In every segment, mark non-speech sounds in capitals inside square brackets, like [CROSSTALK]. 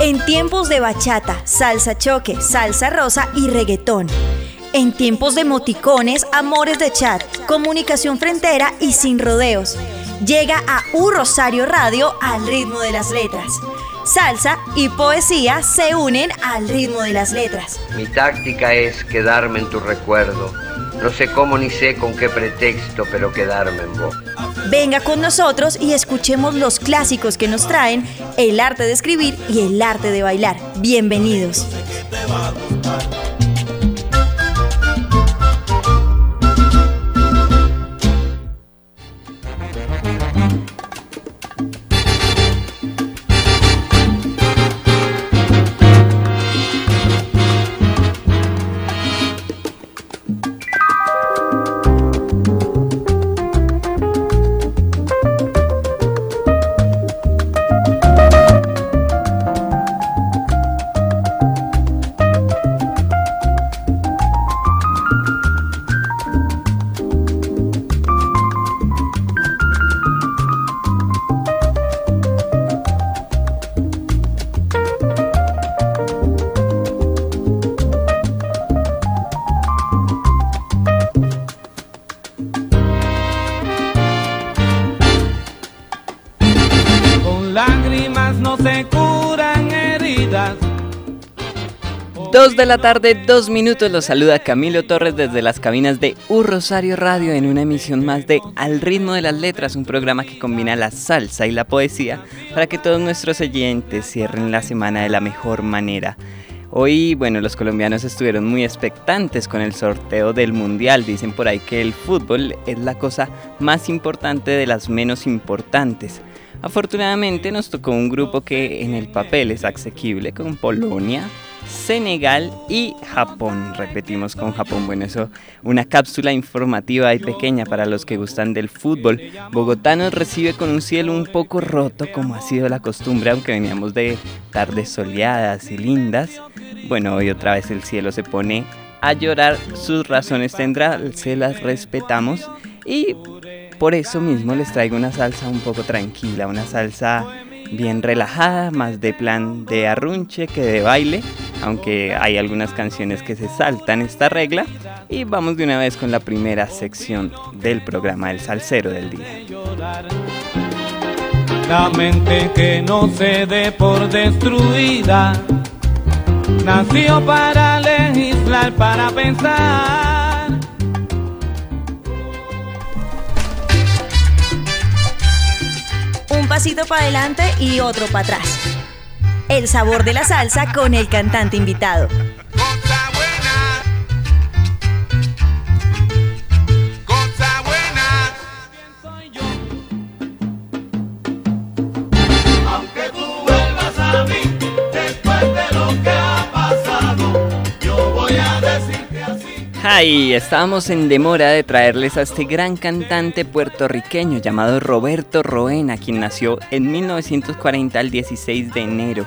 En tiempos de bachata, salsa choque, salsa rosa y reggaetón. En tiempos de moticones, amores de chat, comunicación frentera y sin rodeos. Llega a U Rosario Radio al ritmo de las letras. Salsa y poesía se unen al ritmo de las letras. Mi táctica es quedarme en tu recuerdo. No sé cómo ni sé con qué pretexto, pero quedarme en vos. Venga con nosotros y escuchemos los clásicos que nos traen el arte de escribir y el arte de bailar. Bienvenidos. De la tarde, dos minutos, los saluda Camilo Torres desde las cabinas de U Rosario Radio en una emisión más de Al ritmo de las letras, un programa que combina la salsa y la poesía para que todos nuestros oyentes cierren la semana de la mejor manera. Hoy, bueno, los colombianos estuvieron muy expectantes con el sorteo del Mundial. Dicen por ahí que el fútbol es la cosa más importante de las menos importantes. Afortunadamente nos tocó un grupo que en el papel es asequible con Polonia, Senegal y Japón. Repetimos con Japón. Bueno, eso, una cápsula informativa y pequeña para los que gustan del fútbol. Bogotá nos recibe con un cielo un poco roto, como ha sido la costumbre, aunque veníamos de tardes soleadas y lindas. Bueno, hoy otra vez el cielo se pone a llorar. Sus razones tendrá, se las respetamos. Y por eso mismo les traigo una salsa un poco tranquila, una salsa bien relajada, más de plan de arrunche que de baile, aunque hay algunas canciones que se saltan esta regla. Y vamos de una vez con la primera sección del programa El Salsero del Día. La mente que no se dé por destruida. Nació para legislar, para pensar. Pasito para adelante y otro para atrás. El sabor de la salsa con el cantante invitado. Ay, estábamos en demora de traerles a este gran cantante puertorriqueño llamado Roberto Roena, quien nació en 1940 el 16 de enero.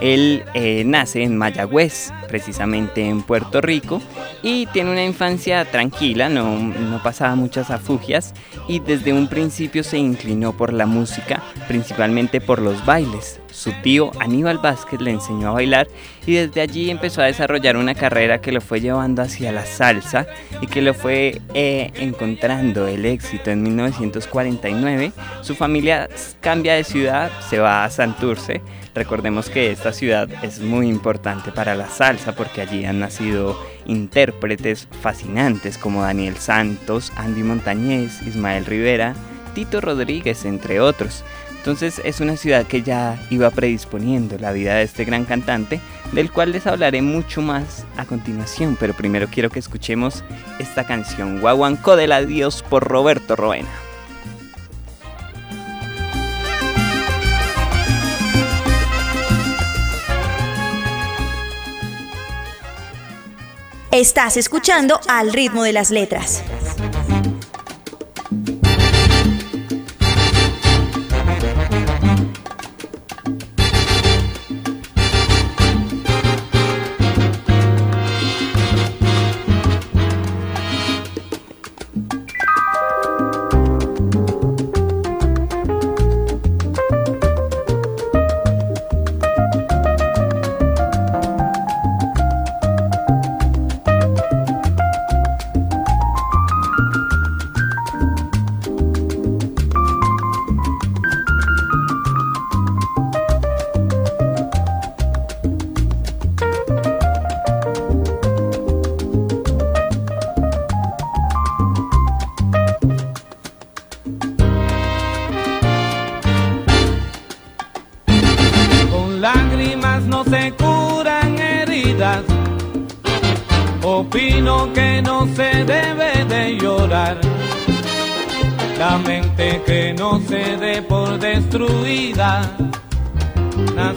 Él eh, nace en Mayagüez, precisamente en Puerto Rico, y tiene una infancia tranquila, no, no pasaba muchas afugias, y desde un principio se inclinó por la música, principalmente por los bailes. su tío Aníbal Vázquez le enseñó a bailar y desde allí empezó a desarrollar una carrera que lo fue llevando hacia la salsa y que lo fue eh, encontrando el éxito en 1949. Su familia cambia de ciudad, se va a Santurce. Recordemos que esta ciudad es muy importante para la salsa porque allí han nacido intérpretes fascinantes como Daniel Santos, Andy Montañez, Ismael Rivera, Tito Rodríguez, entre otros. Entonces es una ciudad que ya iba predisponiendo la vida de este gran cantante, del cual les hablaré mucho más a continuación, pero primero quiero que escuchemos esta canción, Guaguancó del Adiós por Roberto Roena. Estás escuchando al ritmo de las letras.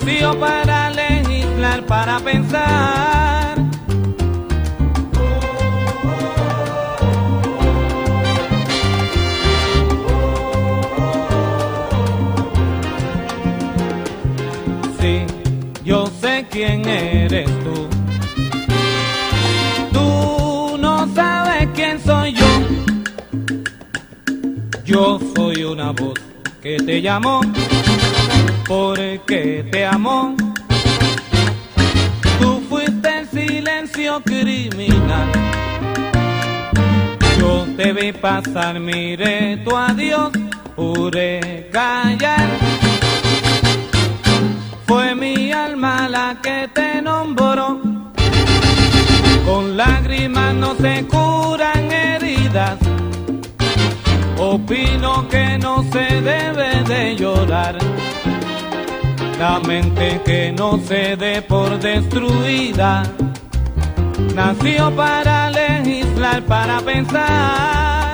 Para legislar, para pensar. Sí, yo sé quién eres tú. Tú no sabes quién soy yo. Yo soy una voz que te llamó porque te amó. Tú fuiste el silencio criminal. Yo te vi pasar, miré tu adiós, pude callar. Fue mi alma la que te nombró. Con lágrimas no se curan heridas. Opino que no se debe de llorar. La mente que no se dé por destruida. Nació para legislar, para pensar.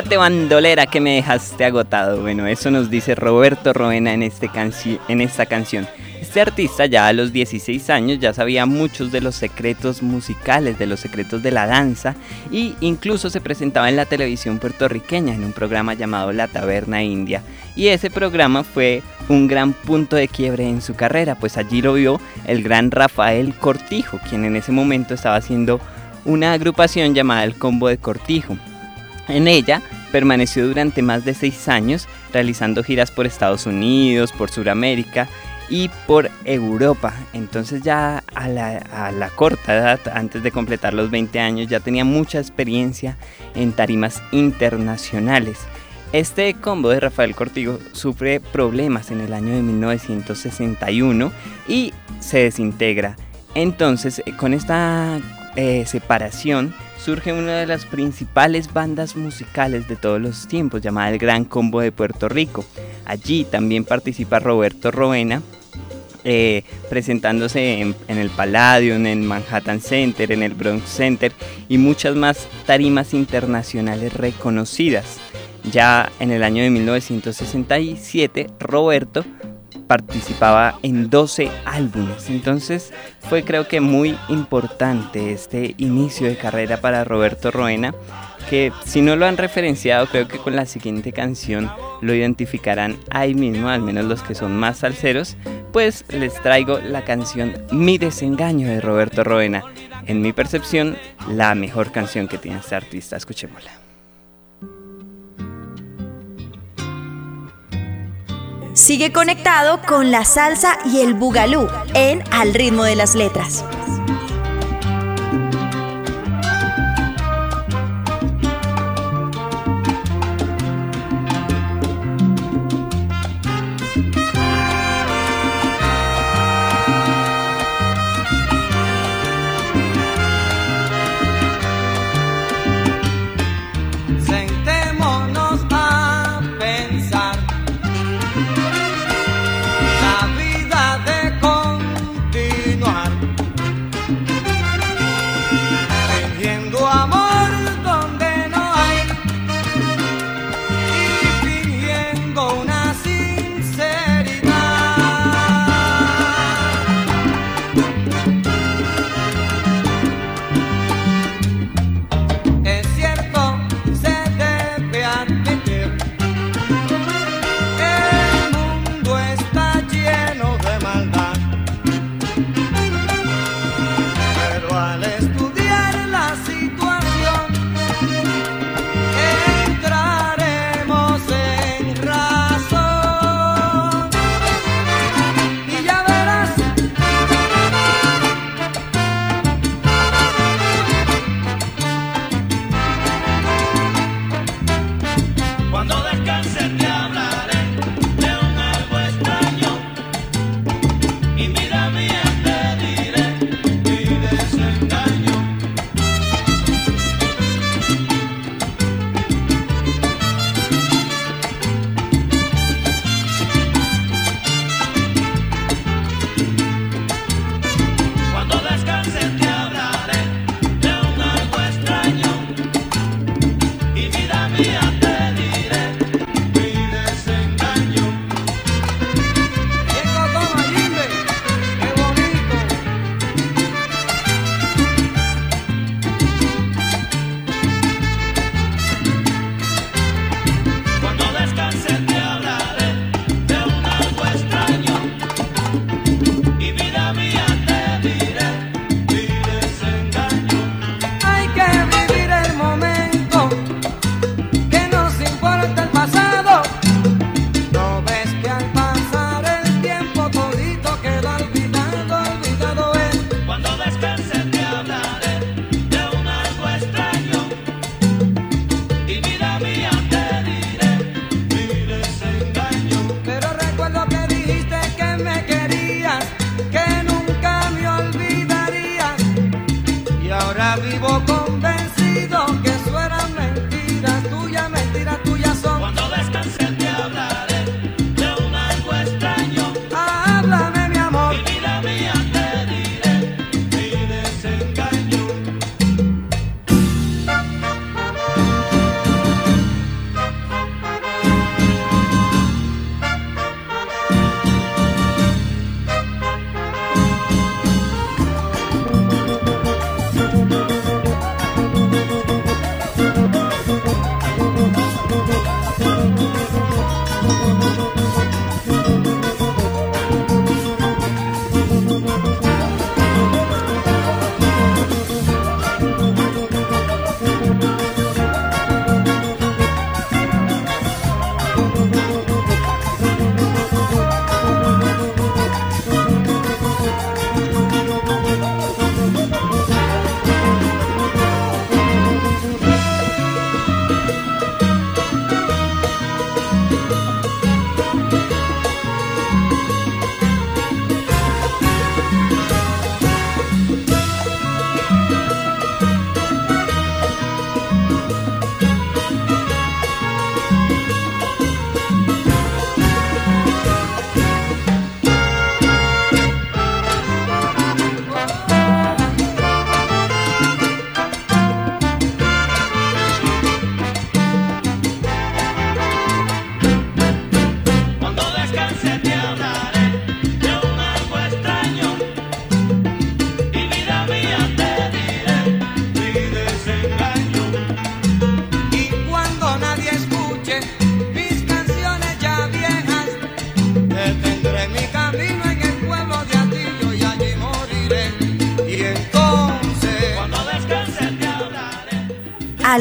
Aléjate bandolera que me dejaste agotado. Bueno, eso nos dice Roberto Roena en, este en esta canción. Este artista ya a los 16 años ya sabía muchos de los secretos musicales, de los secretos de la danza y incluso se presentaba en la televisión puertorriqueña en un programa llamado La Taberna India. Y ese programa fue un gran punto de quiebre en su carrera, pues allí lo vio el gran Rafael Cortijo, quien en ese momento estaba haciendo una agrupación llamada el Combo de Cortijo. En ella permaneció durante más de seis años realizando giras por Estados Unidos, por Sudamérica y por Europa. Entonces ya a la, corta edad, antes de completar los 20 años, ya tenía mucha experiencia en tarimas internacionales. Este combo de Rafael Cortigo sufre problemas en el año de 1961 y se desintegra. Entonces, eh, con esta eh, separación, surge una de las principales bandas musicales de todos los tiempos, llamada el Gran Combo de Puerto Rico. Allí también participa Roberto Roena, eh, presentándose en, en, el Palladium, en el Manhattan Center, en el Bronx Center y muchas más tarimas internacionales reconocidas. Ya en el año de 1967, Roberto participaba en 12 álbumes. Entonces fue creo que muy importante este inicio de carrera para Roberto Roena, que si no lo han referenciado, creo que con la siguiente canción lo identificarán ahí mismo, al menos los que son más salseros, pues les traigo la canción Mi desengaño de Roberto Roena. En mi percepción, la mejor canción que tiene este artista. Escuchémosla. Sigue conectado con la salsa y el bugalú en Al ritmo de las letras.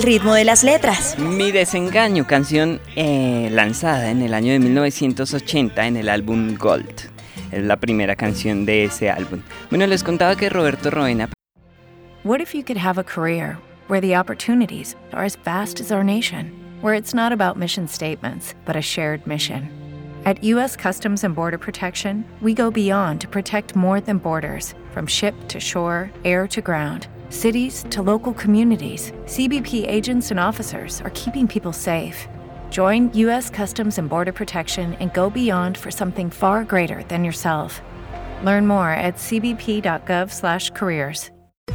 Ritmo de las letras. Mi desengaño, canción eh, lanzada en el año de 1980 en el álbum Gold. Es la primera canción de ese álbum. Bueno, les contaba que Roberto Roena What if you could have a career where the opportunities are as vast as our nation, where it's not about mission statements, but a shared mission? At U.S. Customs and Border Protection, we go beyond to protect more than borders from ship to shore, air to ground, cities to local communities. CBP agents and officers are keeping people safe. Join U.S. Customs and Border Protection and go beyond for something far greater than yourself. Learn more at cbp.gov/careers.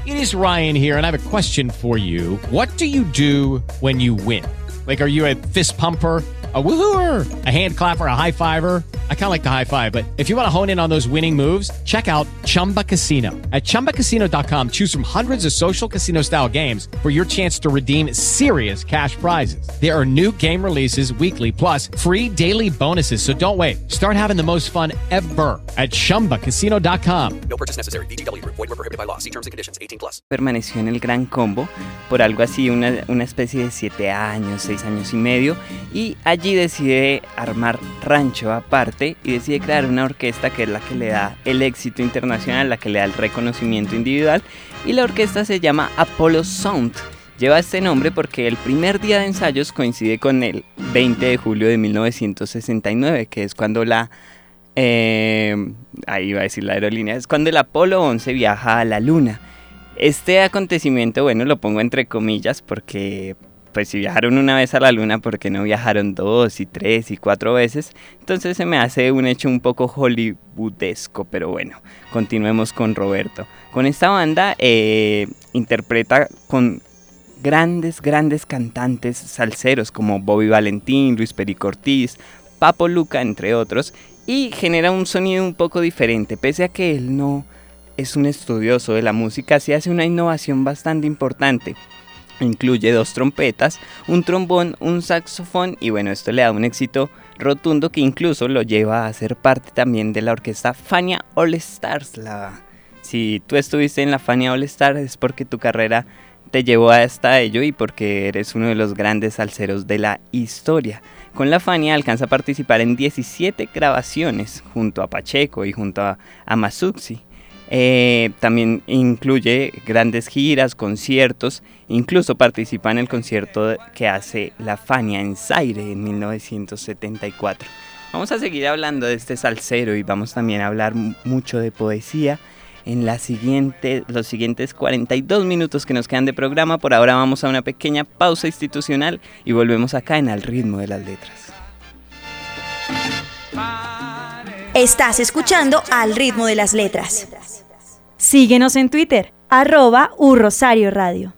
It is Ryan here, and I have a question for you. What do you do when you win? Like, are you a fist pumper? A woohooer, a hand clapper, a high fiver. I kind of like the high five, but if you want to hone in on those winning moves, check out Chumba Casino. At ChumbaCasino.com, choose from hundreds of social casino style games for your chance to redeem serious cash prizes. There are new game releases weekly, plus free daily bonuses. So don't wait. Start having the most fun ever at ChumbaCasino.com. No purchase necessary. BGW. Void were prohibited by law. See terms and conditions. 18 plus. Permaneció en el Gran Combo por algo así, una, una especie de siete años, seis años y medio, y allí allí decide armar rancho aparte y decide crear una orquesta que es la que le da el éxito internacional, la que le da el reconocimiento individual y la orquesta se llama Apollo Sound. Lleva este nombre porque el primer día de ensayos coincide con el 20 de julio de 1969, que es cuando la... Eh, ahí iba a decir la aerolínea, es cuando el Apolo 11 viaja a la Luna. Este acontecimiento, bueno, lo pongo entre comillas porque pues si viajaron una vez a la luna, ¿por qué no viajaron dos y tres y cuatro veces? Entonces se me hace un hecho un poco hollywoodesco, pero bueno, continuemos con Roberto. Con esta banda eh, interpreta con grandes, grandes cantantes salseros como Bobby Valentín, Luis Perico Ortiz, Papo Luca, entre otros, y genera un sonido un poco diferente, pese a que él no es un estudioso de la música, sí hace una innovación bastante importante. Incluye dos trompetas, un trombón, un saxofón y bueno, esto le da un éxito rotundo que incluso lo lleva a ser parte también de la orquesta Fania All Stars. La... Si tú estuviste en la Fania All Stars es porque tu carrera te llevó hasta ello y porque eres uno de los grandes salseros de la historia. Con la Fania alcanza a participar en 17 grabaciones junto a Pacheco y junto a, a eh, también incluye grandes giras, conciertos, incluso participa en el concierto que hace la Fania en Zaire en 1974. Vamos a seguir hablando de este salsero y vamos también a hablar mucho de poesía en los siguientes 42 minutos que nos quedan de programa. Por ahora vamos a una pequeña pausa institucional y volvemos acá en Al ritmo de las letras. Estás escuchando Al ritmo de las letras. Síguenos en Twitter, arroba Rosario Radio.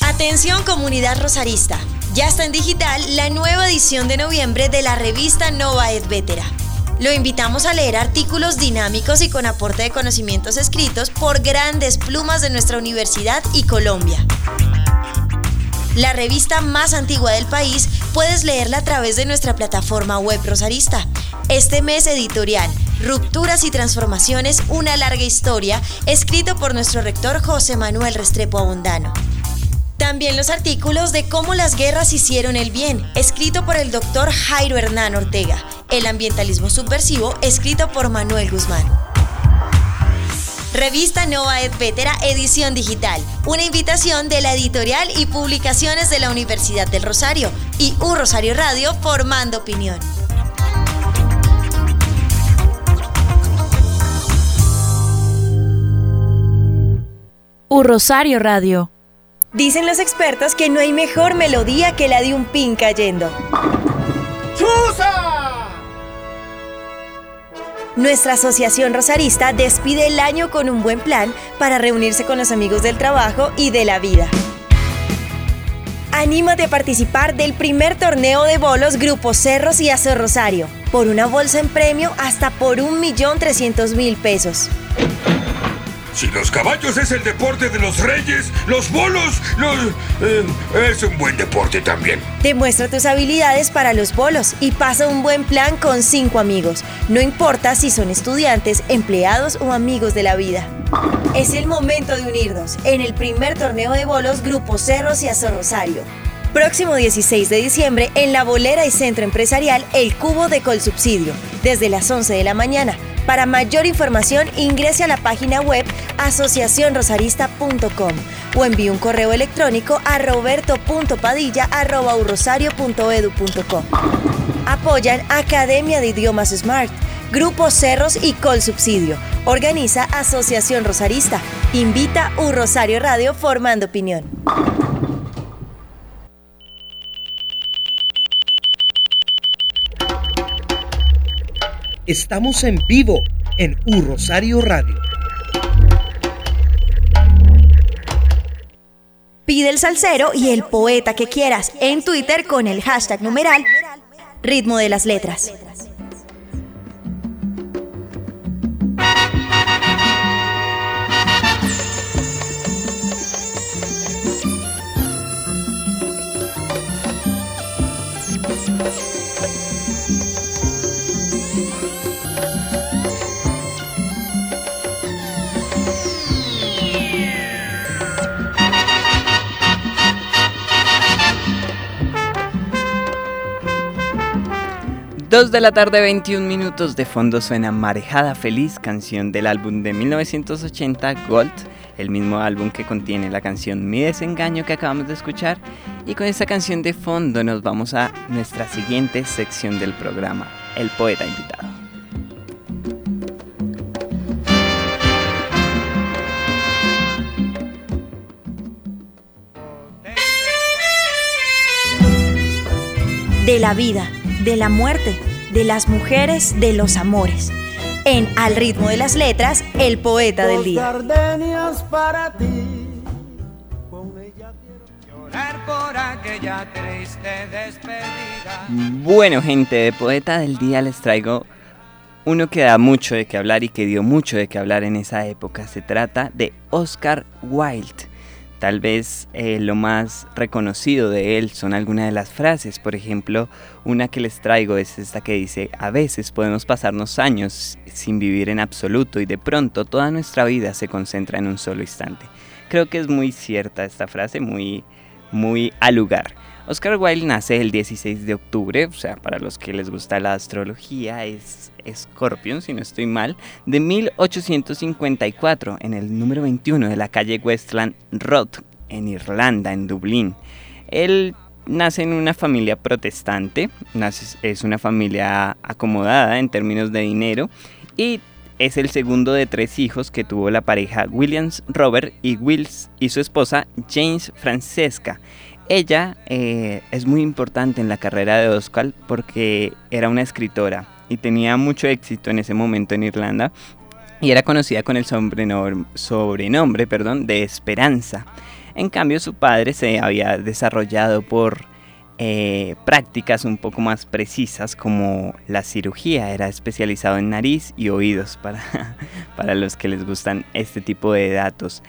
Atención comunidad rosarista, ya está en digital la nueva edición de noviembre de la revista Nova Et Vetera. Lo invitamos a leer artículos dinámicos y con aporte de conocimientos escritos por grandes plumas de nuestra universidad y Colombia la revista más antigua del país, puedes leerla a través de nuestra plataforma web Rosarista. Este mes editorial, Rupturas y Transformaciones, una larga historia, escrito por nuestro rector José Manuel Restrepo Abundano. También los artículos de Cómo las guerras hicieron el bien, escrito por el doctor Jairo Hernán Ortega. El ambientalismo subversivo, escrito por Manuel Guzmán. Revista Nova Ed Vetera Edición Digital. Una invitación de la editorial y publicaciones de la Universidad del Rosario y Un Rosario Radio formando opinión. Un Rosario Radio. Dicen los expertos que no hay mejor melodía que la de un pin cayendo. ¡Chusa! Nuestra asociación rosarista despide el año con un buen plan para reunirse con los amigos del trabajo y de la vida. Anímate a participar del primer torneo de bolos Grupo Cerros y Azo Rosario, por una bolsa en premio hasta por 1.300.000 pesos. Si los caballos es el deporte de los reyes, los bolos, los... eh, es un buen deporte también. Demuestra tus habilidades para los bolos y pasa un buen plan con cinco amigos. No importa si son estudiantes, empleados o amigos de la vida. Es el momento de unirnos en el primer torneo de bolos Grupo Cerros y Azo Rosario. Próximo 16 de diciembre en la bolera y centro empresarial El Cubo de Colsubsidio, desde las 11 de la mañana. Para mayor información ingrese a la página web asociacionrosarista.com o envíe un correo electrónico a roberto.padilla.urrosario.edu.co. Apoyan Academia de Idiomas Smart, Grupo Cerros y Colsubsidio. Organiza Asociación Rosarista. Invita U Rosario Radio formando opinión. Estamos en vivo en U Rosario Radio. Pide el salsero y el poeta que quieras en Twitter con el hashtag numeral Ritmo de las Letras. Dos de la tarde, 21 minutos de fondo suena Marejada Feliz, canción del álbum de 1980 Gold, el mismo álbum que contiene la canción Mi Desengaño que acabamos de escuchar. Y con esta canción de fondo nos vamos a nuestra siguiente sección del programa, El Poeta Invitado. De la vida, de la muerte, de las mujeres, de los amores. En Al ritmo de las letras, el poeta del día. Gardenias para ti. por aquella triste despedida. Bueno, gente, de Poeta del Día les traigo uno que da mucho de qué hablar y que dio mucho de qué hablar en esa época. Se trata de Oscar Wilde. Tal vez eh, lo más reconocido de él son algunas de las frases. Por ejemplo, una que les traigo es esta que dice, a veces podemos pasarnos años sin vivir en absoluto y de pronto toda nuestra vida se concentra en un solo instante. Creo que es muy cierta esta frase, muy, muy al lugar. Oscar Wilde nace el 16 de octubre, o sea, para los que les gusta la astrología, es Scorpion, si no estoy mal, de 1854 en el número 21 de la calle Westland Road, en Irlanda, en Dublín. Él nace en una familia protestante, es una familia acomodada en términos de dinero y es el segundo de tres hijos que tuvo la pareja Williams Robert y Wills y su esposa James Francesca. Ella eh, es muy importante en la carrera de Oscar porque era una escritora y tenía mucho éxito en ese momento en Irlanda y era conocida con el sobrenombre, perdón, de Esperanza. En cambio, su padre se había desarrollado por eh, prácticas un poco más precisas como la cirugía. Era especializado en nariz y oídos para, [LAUGHS] para los que les gustan este tipo de datos.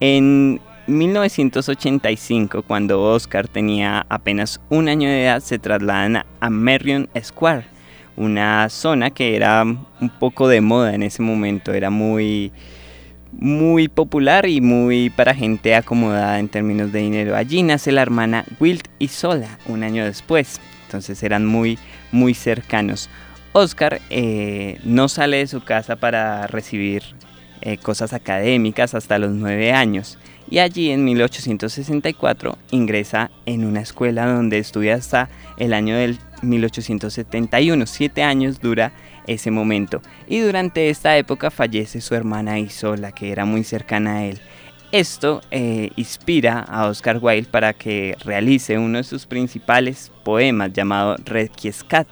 En 1985, cuando Oscar tenía apenas un año de edad, se trasladan a Merrion Square, una zona que era un poco de moda en ese momento, era muy muy popular y muy para gente acomodada en términos de dinero. Allí nace la hermana Wild y Sola un año después, entonces eran muy muy cercanos. Oscar eh, no sale de su casa para recibir eh, cosas académicas hasta los nueve años y allí en 1864 ingresa en una escuela donde estudia hasta el año del 1871. Siete años dura ese momento y durante esta época fallece su hermana Isola que era muy cercana a él. Esto eh, inspira a Oscar Wilde para que realice uno de sus principales poemas llamado Requiescat,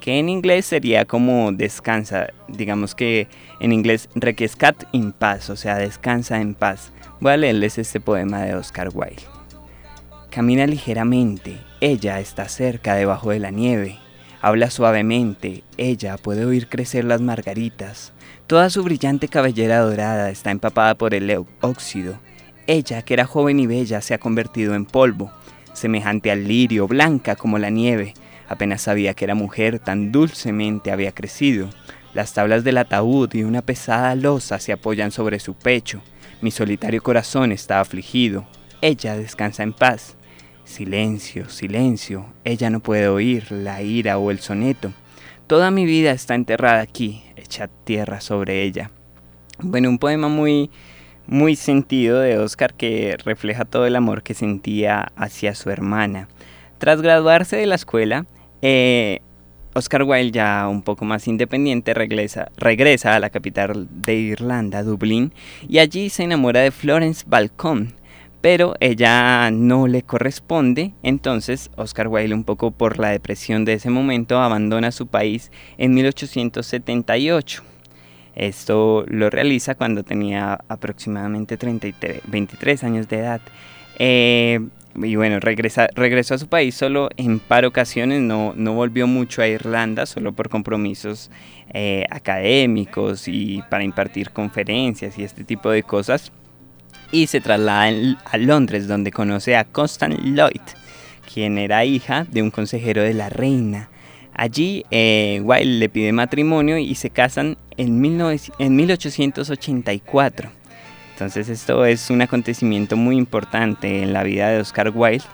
que en inglés sería como descansa, digamos que en inglés Requiescat in paz, o sea, descansa en paz. Voy a leerles este poema de Oscar Wilde. Camina ligeramente, ella está cerca debajo de la nieve. Habla suavemente, ella puede oír crecer las margaritas. Toda su brillante cabellera dorada está empapada por el óxido. Ella, que era joven y bella, se ha convertido en polvo, semejante al lirio, blanca como la nieve. Apenas sabía que era mujer, tan dulcemente había crecido. Las tablas del ataúd y una pesada losa se apoyan sobre su pecho. Mi solitario corazón está afligido. Ella descansa en paz. Silencio, silencio. Ella no puede oír la ira o el soneto. Toda mi vida está enterrada aquí, hecha tierra sobre ella. Bueno, un poema muy muy sentido de Oscar que refleja todo el amor que sentía hacia su hermana. Tras graduarse de la escuela, eh, Oscar Wilde, ya un poco más independiente, regresa, regresa a la capital de Irlanda, Dublín, y allí se enamora de Florence Balcón, pero ella no le corresponde, entonces Oscar Wilde, un poco por la depresión de ese momento, abandona su país en 1878. Esto lo realiza cuando tenía aproximadamente 33, 23 años de edad. Eh, y bueno, regresa, regresó a su país solo en par ocasiones, no, no volvió mucho a Irlanda, solo por compromisos eh, académicos y para impartir conferencias y este tipo de cosas. Y se traslada a Londres, donde conoce a Constance Lloyd, quien era hija de un consejero de la reina. Allí eh, Wilde le pide matrimonio y se casan en, 1884. Entonces esto es un acontecimiento muy importante en la vida de Oscar Wilde,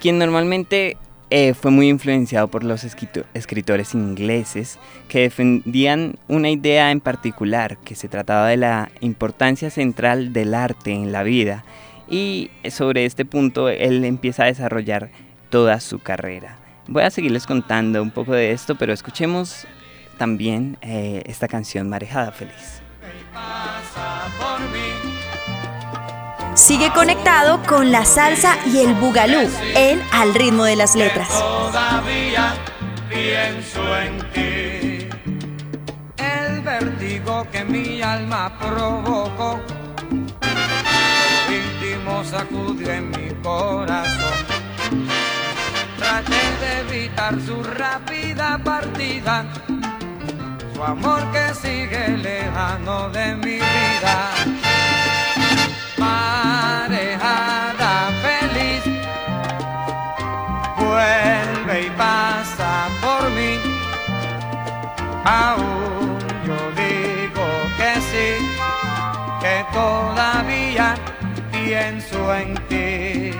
quien normalmente eh, fue muy influenciado por los escritores ingleses que defendían una idea en particular, que se trataba de la importancia central del arte en la vida. Y sobre este punto él empieza a desarrollar toda su carrera. Voy a seguirles contando un poco de esto, pero escuchemos también eh, esta canción Marejada Feliz. Sigue conectado con la salsa y el bugalú en Al ritmo de las letras. Todavía pienso en ti. El vértigo que mi alma provocó, íntimo sacudió en mi corazón traté de evitar su rápida partida, su amor que sigue lejano de mi vida. Pienso en ti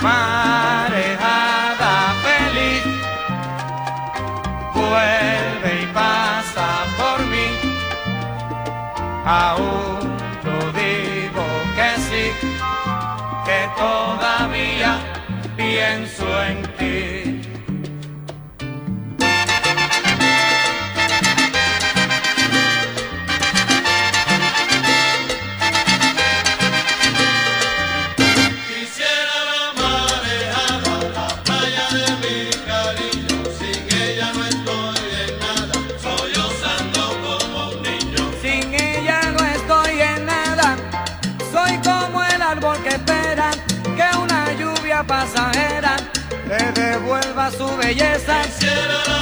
marejada feliz, vuelve y pasa por mí. Aún yo digo que sí, que todavía pienso en ti. Belleza.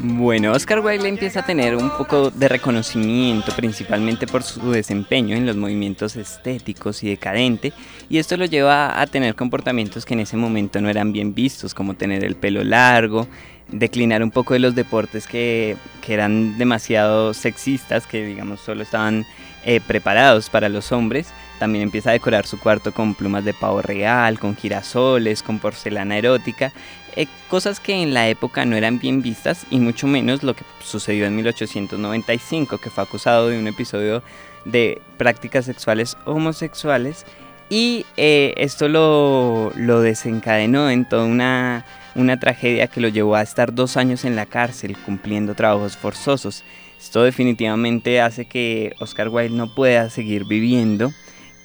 Bueno, Oscar Wilde empieza a tener un poco de reconocimiento, principalmente por su desempeño en los movimientos estéticos y decadente, y esto lo lleva a tener comportamientos que en ese momento no eran bien vistos, como tener el pelo largo, declinar un poco de los deportes que, que eran demasiado sexistas, que digamos solo estaban eh, preparados para los hombres. También empieza a decorar su cuarto con plumas de pavo real, con girasoles, con porcelana erótica, eh, cosas que en la época no eran bien vistas y mucho menos lo que sucedió en 1895, que fue acusado de un episodio de prácticas sexuales homosexuales Y eh, esto lo, desencadenó en toda una, una tragedia que lo llevó a estar dos años en la cárcel cumpliendo trabajos forzosos. Esto definitivamente hace que Oscar Wilde no pueda seguir viviendo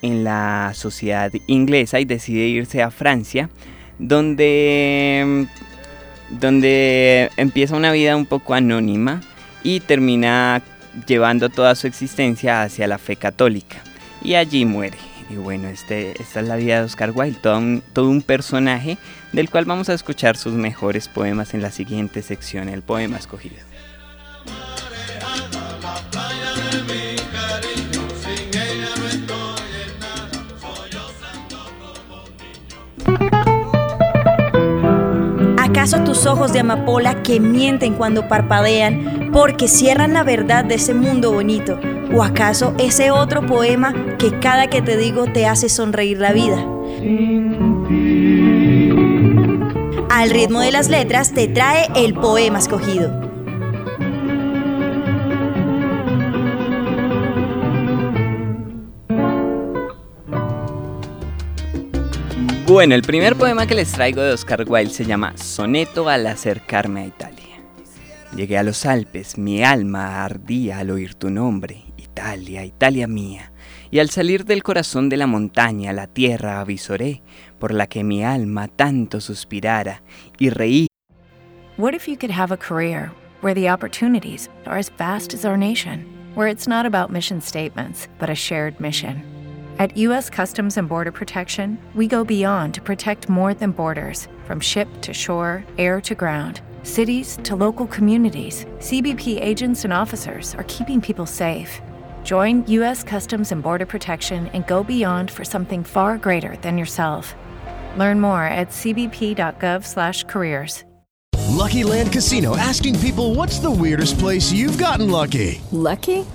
en la sociedad inglesa y decide irse a Francia, donde, donde empieza una vida un poco anónima y termina llevando toda su existencia hacia la fe católica. Y allí muere. Y bueno, este, esta es la vida de Oscar Wilde, todo un, todo un personaje del cual vamos a escuchar sus mejores poemas en la siguiente sección, el poema escogido. ¿Acaso tus ojos de amapola que mienten cuando parpadean porque cierran la verdad de ese mundo bonito? ¿O acaso ese otro poema que cada que te digo te hace sonreír la vida? Al ritmo de las letras te trae el poema escogido. Bueno, el primer poema que les traigo de Oscar Wilde se llama Soneto al acercarme a Italia. Llegué a los Alpes, mi alma ardía al oír tu nombre, Italia, Italia mía. Y al salir del corazón de la montaña, la tierra avisoré, por la que mi alma tanto suspirara, y reí. What if you could have a career where the opportunities are as vast as our nation, where it's not about mission statements, but a shared mission? At U.S. Customs and Border Protection, we go beyond to protect more than borders from ship to shore, air to ground, cities to local communities. CBP agents and officers are keeping people safe. Join U.S. Customs and Border Protection and go beyond for something far greater than yourself. Learn more at cbp.gov/careers. Lucky Land Casino asking people what's the weirdest place you've gotten lucky? Lucky?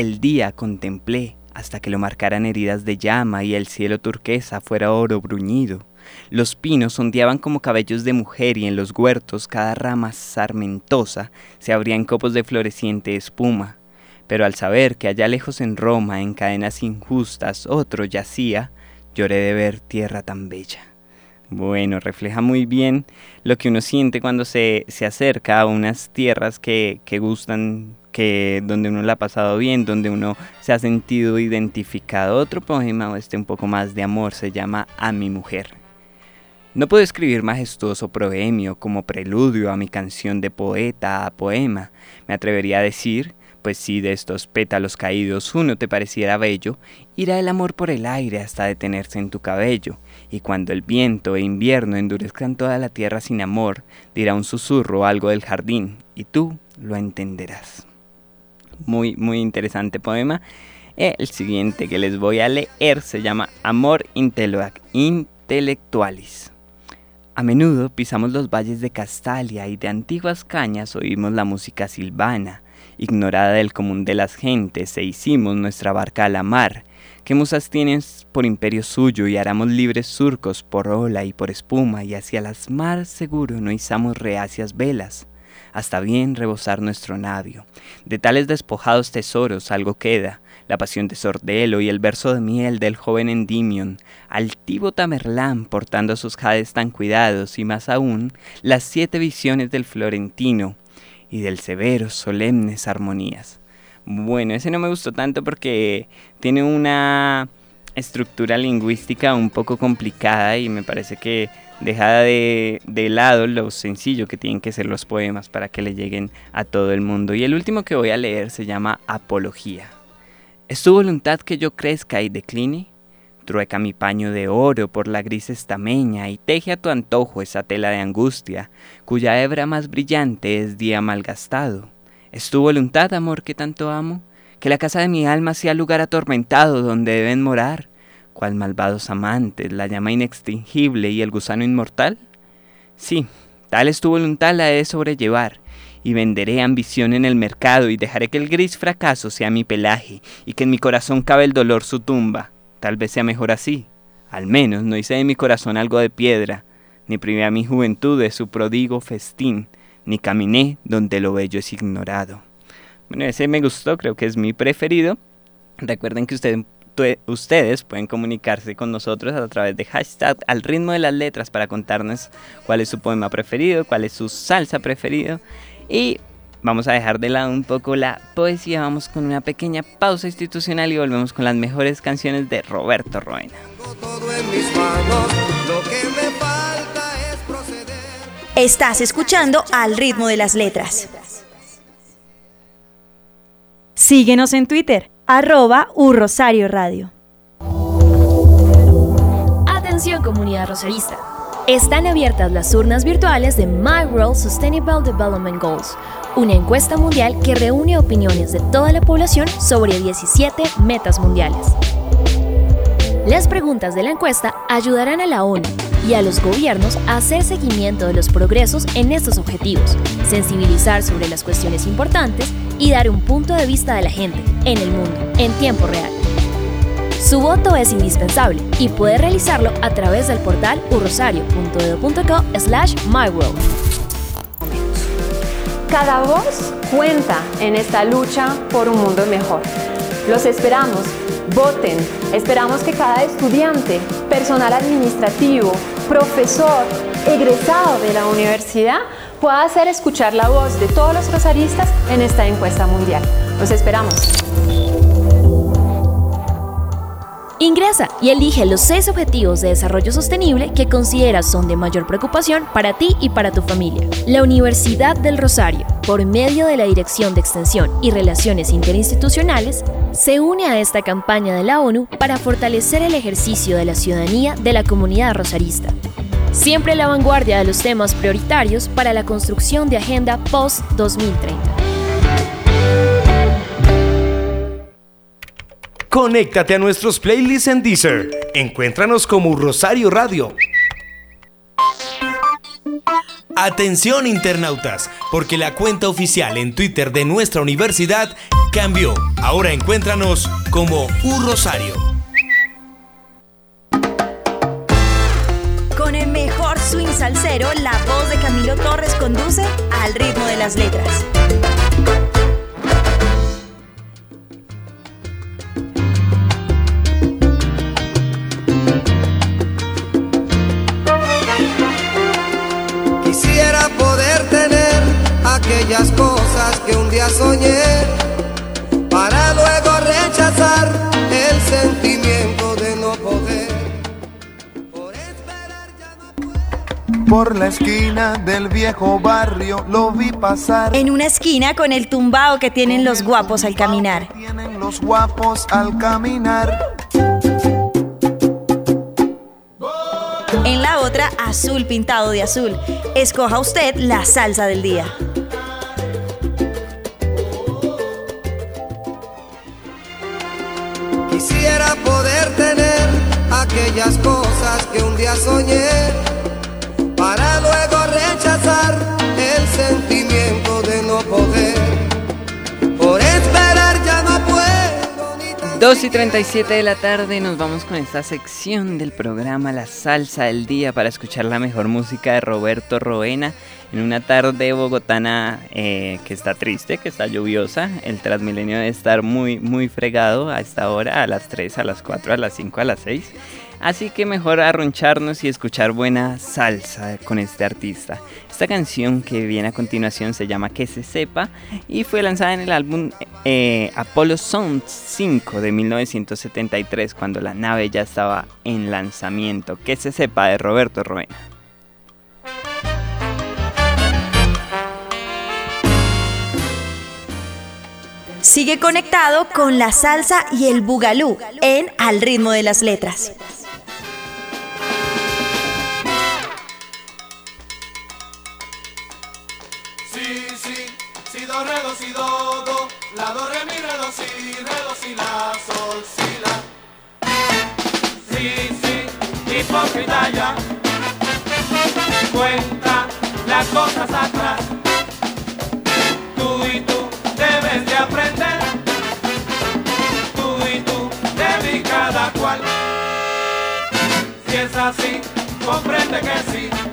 el día contemplé hasta que lo marcaran heridas de llama y el cielo turquesa fuera oro bruñido. Los pinos ondeaban como cabellos de mujer y en los huertos cada rama sarmentosa se abrían copos de floreciente espuma. Pero al saber que allá lejos en Roma, en cadenas injustas, otro yacía, lloré de ver tierra tan bella. Bueno, refleja muy bien lo que uno siente cuando se, se acerca a unas tierras que, que gustan que donde uno la ha pasado bien, donde uno se ha sentido identificado. Otro poema, este un poco más de amor, se llama A mi mujer. No puedo escribir majestuoso proemio como preludio a mi canción de poeta a poema. Me atrevería a decir, pues si de estos pétalos caídos uno te pareciera bello, irá el amor por el aire hasta detenerse en tu cabello, y cuando el viento e invierno endurezcan toda la tierra sin amor, dirá un susurro algo del jardín, y tú lo entenderás muy, muy interesante poema. El siguiente que les voy a leer se llama Amor Intelectualis. A menudo pisamos los valles de Castalia y de antiguas cañas oímos la música silvana, ignorada del común de las gentes, e hicimos nuestra barca a la mar. que musas tienes por imperio suyo y haramos libres surcos por ola y por espuma, y hacia las mar seguro no izamos reacias velas hasta bien rebosar nuestro navio. De tales despojados tesoros algo queda, la pasión de Sordelo y el verso de miel del joven Endymion, altivo Tamerlán portando sus jades tan cuidados y más aún las siete visiones del florentino y del severo solemnes armonías. Bueno, ese no me gustó tanto porque tiene una estructura lingüística un poco complicada y me parece que deja de, lado lo sencillo que tienen que ser los poemas para que le lleguen a todo el mundo. Y el último que voy a leer se llama Apología. ¿Es tu voluntad que yo crezca y decline? Trueca mi paño de oro por la gris estameña y teje a tu antojo esa tela de angustia, cuya hebra más brillante es día malgastado. ¿Es tu voluntad, amor, que tanto amo? Que la casa de mi alma sea lugar atormentado donde deben morar cual malvados amantes, la llama inextinguible y el gusano inmortal? Sí, tal es tu voluntad la he de sobrellevar, y venderé ambición en el mercado y dejaré que el gris fracaso sea mi pelaje y que en mi corazón cabe el dolor su tumba. Tal vez sea mejor así. Al menos no hice de mi corazón algo de piedra, ni privé a mi juventud de su prodigo festín, ni caminé donde lo bello es ignorado. Bueno, ese me gustó, creo que es mi preferido. Recuerden que ustedes ustedes pueden comunicarse con nosotros a través de hashtag al ritmo de las letras para contarnos cuál es su poema preferido, cuál es su salsa preferido. Y vamos a dejar de lado un poco la poesía, vamos con una pequeña pausa institucional y volvemos con las mejores canciones de Roberto Roena. Estás escuchando al ritmo de las letras. Síguenos en Twitter, arroba Rosario Radio. Atención comunidad rosarista. Están abiertas las urnas virtuales de My World Sustainable Development Goals, una encuesta mundial que reúne opiniones de toda la población sobre 17 metas mundiales. Las preguntas de la encuesta ayudarán a la ONU y a los gobiernos a hacer seguimiento de los progresos en estos objetivos, sensibilizar sobre las cuestiones importantes y dar un punto de vista de la gente en el mundo en tiempo real. Su voto es indispensable y puede realizarlo a través del portal urrosario.edu.co slash myworld. Cada voz cuenta en esta lucha por un mundo mejor. Los esperamos Voten. Esperamos que cada estudiante, personal administrativo, profesor, egresado de la universidad pueda hacer escuchar la voz de todos los rosaristas en esta encuesta mundial. Los esperamos. Ingresa y elige los seis objetivos de desarrollo sostenible que consideras son de mayor preocupación para ti y para tu familia. La Universidad del Rosario, por medio de la Dirección de Extensión y Relaciones Interinstitucionales, se une a esta campaña de la ONU para fortalecer el ejercicio de la ciudadanía de la comunidad rosarista. Siempre la vanguardia de los temas prioritarios para la construcción de agenda post-2030. Conéctate a nuestros playlists en Deezer. Encuéntranos como Rosario Radio. Atención internautas, porque la cuenta oficial en Twitter de nuestra universidad cambió. Ahora encuéntranos como U Rosario. Con el mejor swing salsero, la voz de Camilo Torres conduce al ritmo de las letras. Un día soñé, para luego rechazar el sentimiento de no poder. Por la esquina del viejo barrio lo vi pasar. En una esquina con el tumbao que tienen los guapos al caminar. Tienen los guapos al caminar. En la otra, azul pintado de azul. Escoja usted la salsa del día. Aquellas cosas que un día soñé para luego rechazar el sentimiento 2 y 37 de la tarde nos vamos con esta sección del programa La Salsa del Día para escuchar la mejor música de Roberto Roena en una tarde bogotana eh, que está triste, que está lluviosa. El Transmilenio debe estar muy, muy fregado a esta hora, a las 3, a las 4, a las 5, a las 6. Así que mejor arroncharnos y escuchar buena salsa con este artista. Esta canción que viene a continuación se llama Que se sepa y fue lanzada en el álbum eh, Apollo Sound 5 de 1973 cuando la nave ya estaba en lanzamiento. Que se sepa de Roberto Roena. Sigue conectado con la salsa y el bugalú en Al ritmo de las letras. comprende que sí.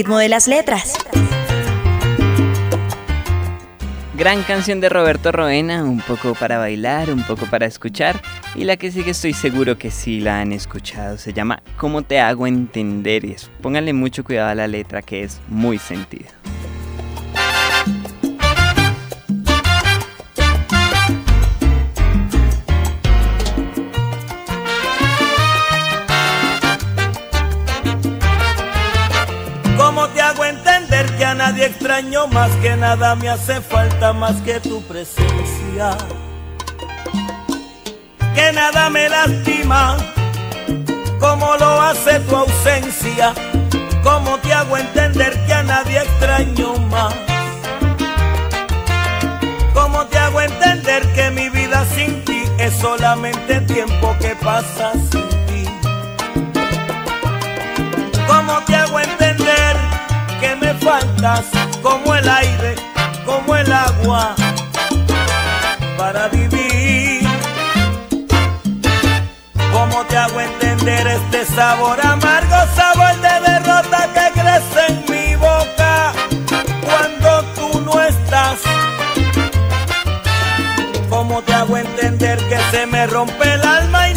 de las letras. Gran canción de Roberto Roena, un poco para bailar, un poco para escuchar. Y la que sigue estoy seguro que sí la han escuchado. Se llama ¿Cómo te hago entender? Y eso. Pónganle mucho cuidado a la letra que es muy sentida. más que nada, me hace falta más que tu presencia. Que nada me lastima, como lo hace tu ausencia. ¿Cómo te hago entender que a nadie extraño más? ¿Cómo te hago entender que mi vida sin ti es solamente tiempo que pasa sin ti? ¿Cómo te hago entender que me faltas? sabor amargo, sabor de derrota que crece en mi boca cuando tú no estás. ¿Cómo te hago entender que se me rompe el alma?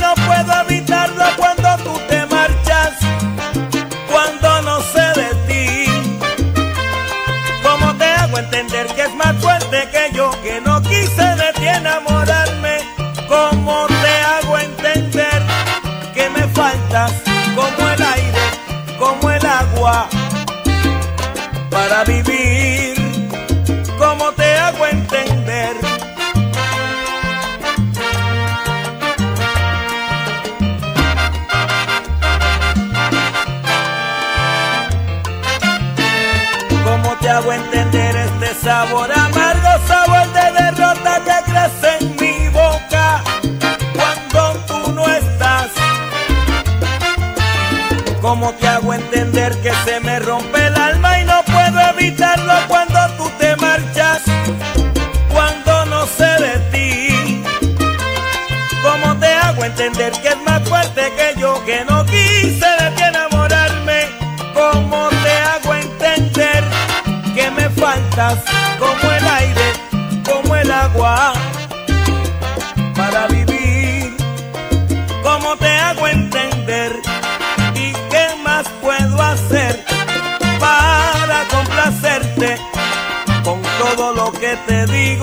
sabor amargo, sabor de derrota que crece en mi boca cuando tú no estás. ¿Cómo te hago entender que se me rompe el alma y no puedo evitarlo cuando tú te marchas? Cuando no sé de ti. ¿Cómo te hago entender que es más fuerte que yo que no quise de enamorarme? ¿Cómo te hago entender que me faltas? Te digo?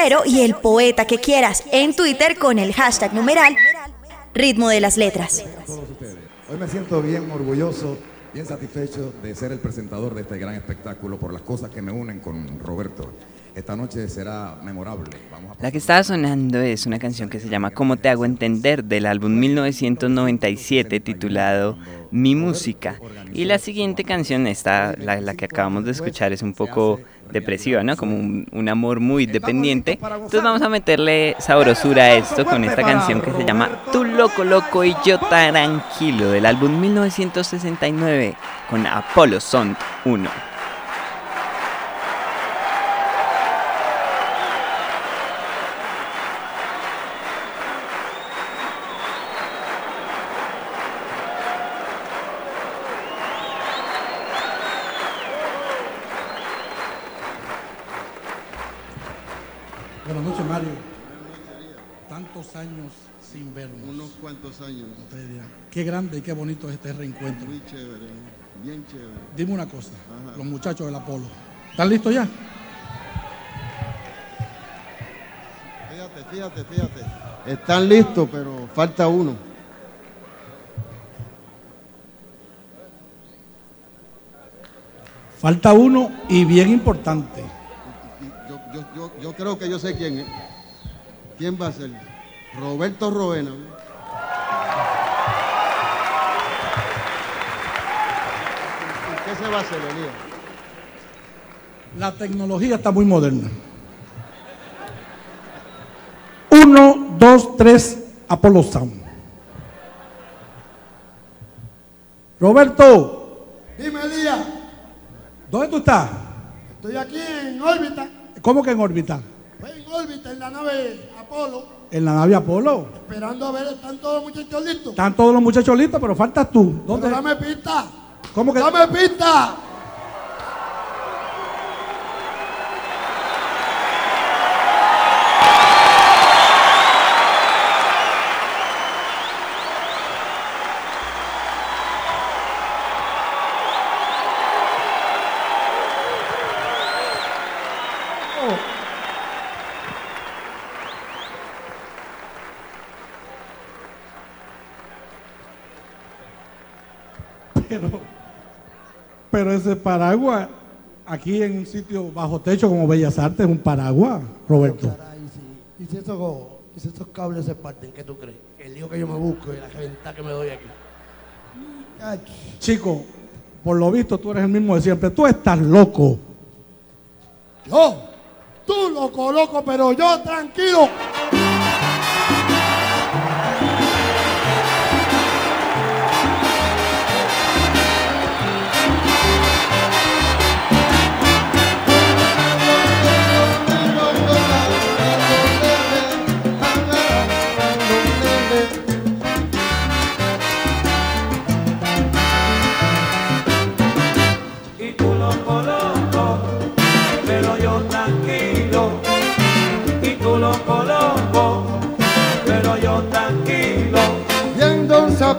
Salsero y el poeta que quieras en Twitter con el hashtag numeral ritmo de las letras. Hoy me siento bien orgulloso, bien satisfecho de ser el presentador de este gran espectáculo por las cosas que me unen con Roberto. Esta noche será memorable. Vamos a La que estaba sonando es una canción que se llama ¿Cómo te hago entender? del álbum 1997 titulado Mi música. Y la siguiente canción, esta, la, la que acabamos de escuchar, es un poco depresiva, ¿no? Como un, un amor muy dependiente. Entonces vamos a meterle sabrosura a esto con esta canción que se llama Tú loco loco y yo tranquilo del álbum 1969 con Apollo Sound 1. noches, Mario. Tantos años sin vernos. Unos cuantos años. Ustedes dirán, Qué grande y qué bonito es este reencuentro. Muy chévere, bien chévere. Dime una cosa, Ajá. los muchachos del Apolo. ¿Están listos ya? Fíjate, fíjate, fíjate. Están listos, pero falta uno. Falta uno y bien importante. Yo, yo, yo, yo creo que yo sé quién es. ¿Quién va a ser? Roberto Roena. ¿Qué se va a hacer, Elías? La tecnología está muy moderna. Uno, dos, tres, Apolo Sound. Roberto, Dime, Elías, ¿dónde tú estás? estoy aquí en órbita, ¿Cómo que en órbita? pues en órbita en la nave Apolo, En la nave Apolo. esperando a ver, están todos los muchachos listos. Están todos los muchachos listos, pero faltas tú. ¿Dónde? Pero dame pista, ¿Cómo que? dame pista. Pero, pero ese paraguas, aquí en un sitio bajo techo como Bellas Artes, es un paraguas, Roberto. Y si esos, y si esos cables se parten, ¿qué tú crees? El lío que yo me busco y la reventa que me doy aquí. Ay, Chico, por lo visto tú eres el mismo de siempre. Tú estás loco. Yo, tú loco, loco, pero yo tranquilo.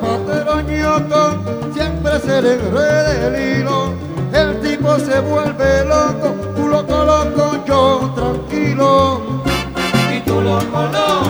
Zapatero ñoto, siempre se le enreda el hilo. El tipo se vuelve loco, tú loco, loco, yo tranquilo. Y tú loco, loco,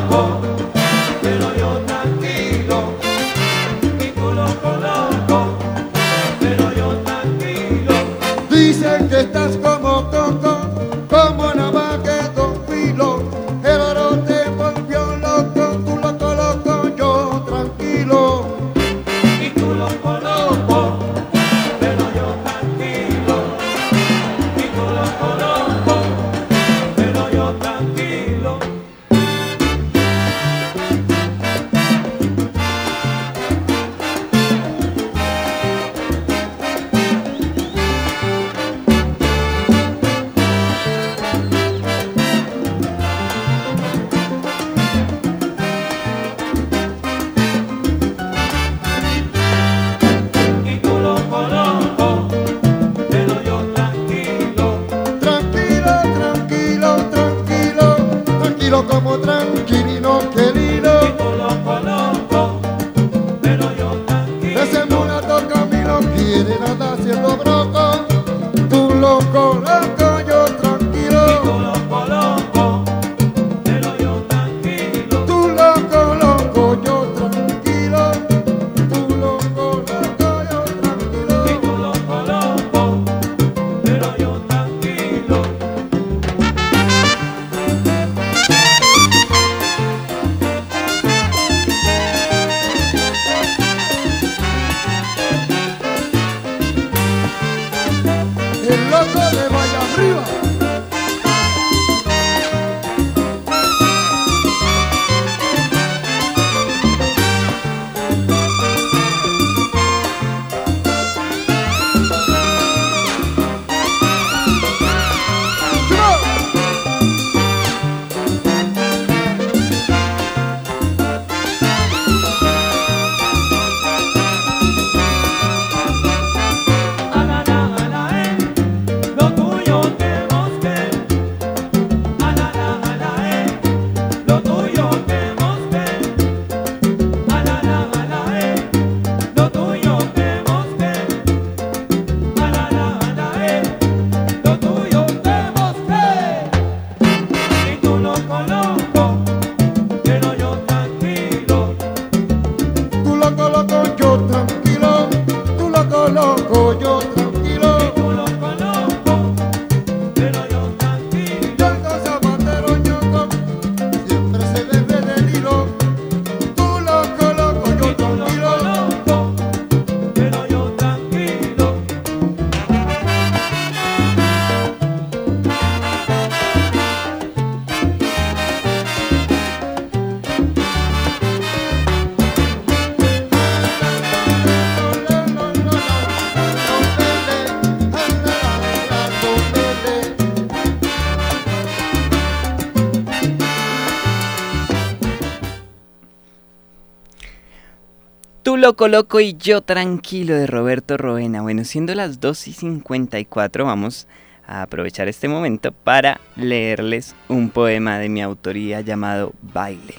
loco loco y yo tranquilo de Roberto Roena. Bueno, siendo las 2 y 54 vamos a aprovechar este momento para leerles un poema de mi autoría llamado Baile.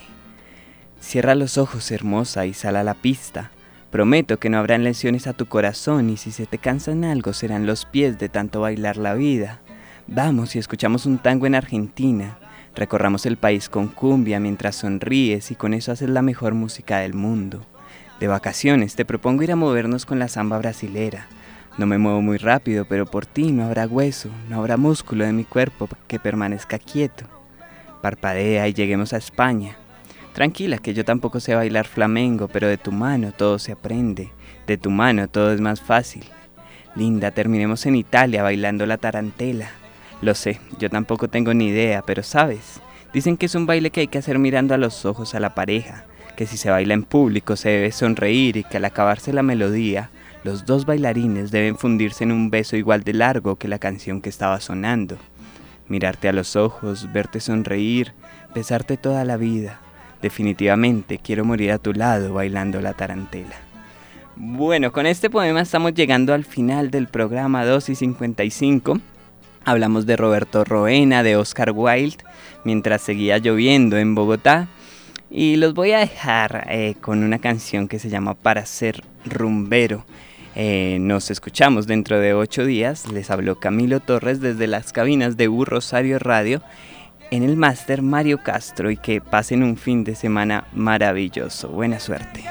Cierra los ojos hermosa y sal a la pista. Prometo que no habrán lesiones a tu corazón y si se te cansan algo serán los pies de tanto bailar la vida. Vamos y escuchamos un tango en Argentina. Recorramos el país con cumbia mientras sonríes y con eso haces la mejor música del mundo. De vacaciones te propongo ir a movernos con la samba brasilera. No me muevo muy rápido, pero por ti no habrá hueso, no habrá músculo de mi cuerpo que permanezca quieto. Parpadea y lleguemos a España. Tranquila, que yo tampoco sé bailar flamenco, pero de tu mano todo se aprende, de tu mano todo es más fácil. Linda, terminemos en Italia bailando la tarantela. Lo sé, yo tampoco tengo ni idea, pero sabes, dicen que es un baile que hay que hacer mirando a los ojos a la pareja, que si se baila en público se debe sonreír y que al acabarse la melodía, los dos bailarines deben fundirse en un beso igual de largo que la canción que estaba sonando. Mirarte a los ojos, verte sonreír, besarte toda la vida. Definitivamente quiero morir a tu lado bailando la tarantela. Bueno, con este poema estamos llegando al final del programa 2 y 55. Hablamos de Roberto Roena, de Oscar Wilde, mientras seguía lloviendo en Bogotá. Y los voy a dejar eh, con una canción que se llama Para ser rumbero. Eh, nos escuchamos dentro de ocho días. Les habló Camilo Torres desde las cabinas de U Rosario Radio en el máster Mario Castro y que pasen un fin de semana maravilloso. Buena suerte.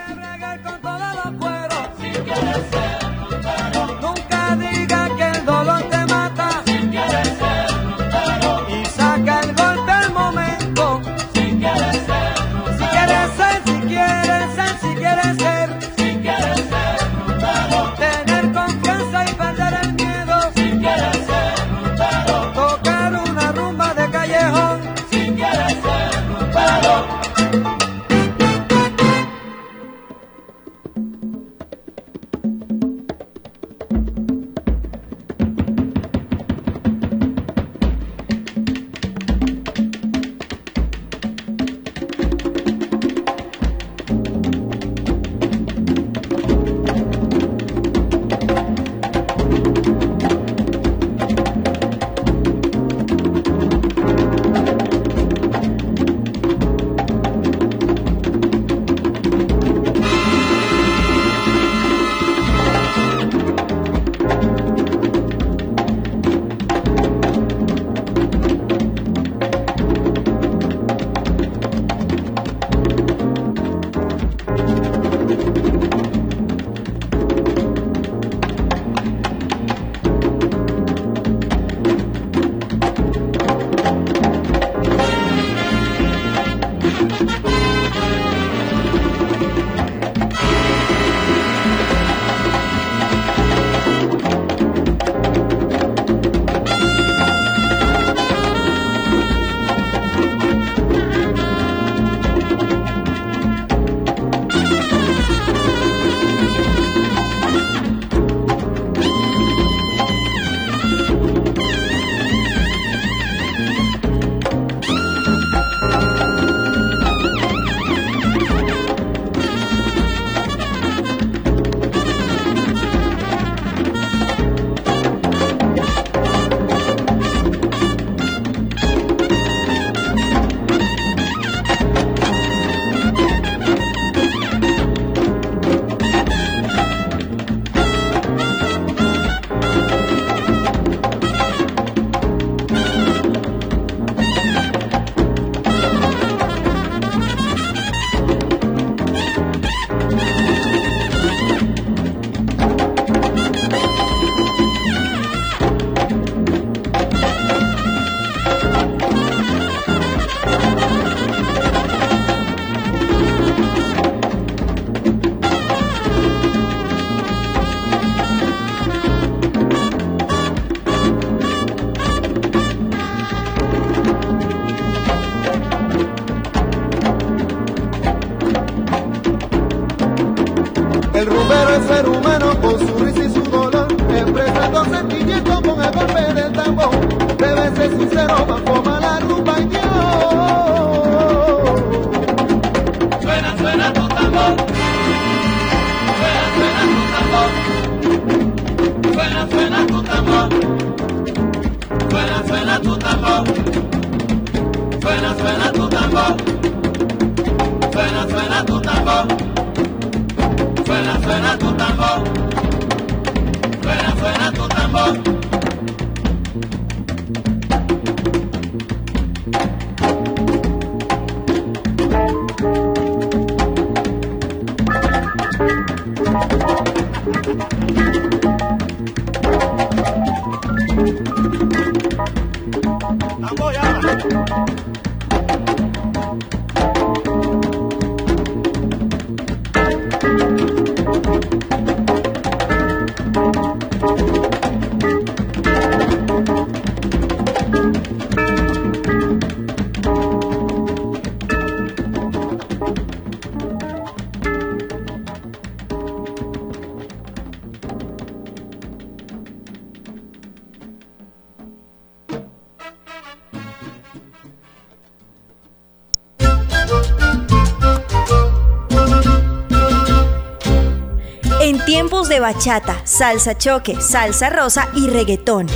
bachata, salsa choque, salsa rosa y reggaetón.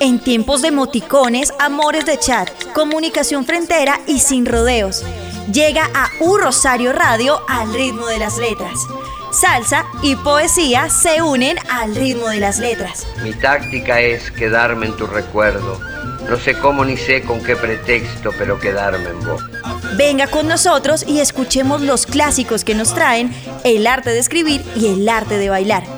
En tiempos de moticones, amores de chat, comunicación frentera y sin rodeos. Llega a U Rosario Radio al ritmo de las letras. Salsa y poesía se unen al ritmo de las letras. Mi táctica es quedarme en tu recuerdo. No sé cómo ni sé con qué pretexto, pero quedarme en vos. Venga con nosotros y escuchemos los clásicos que nos traen el arte de escribir y el arte de bailar.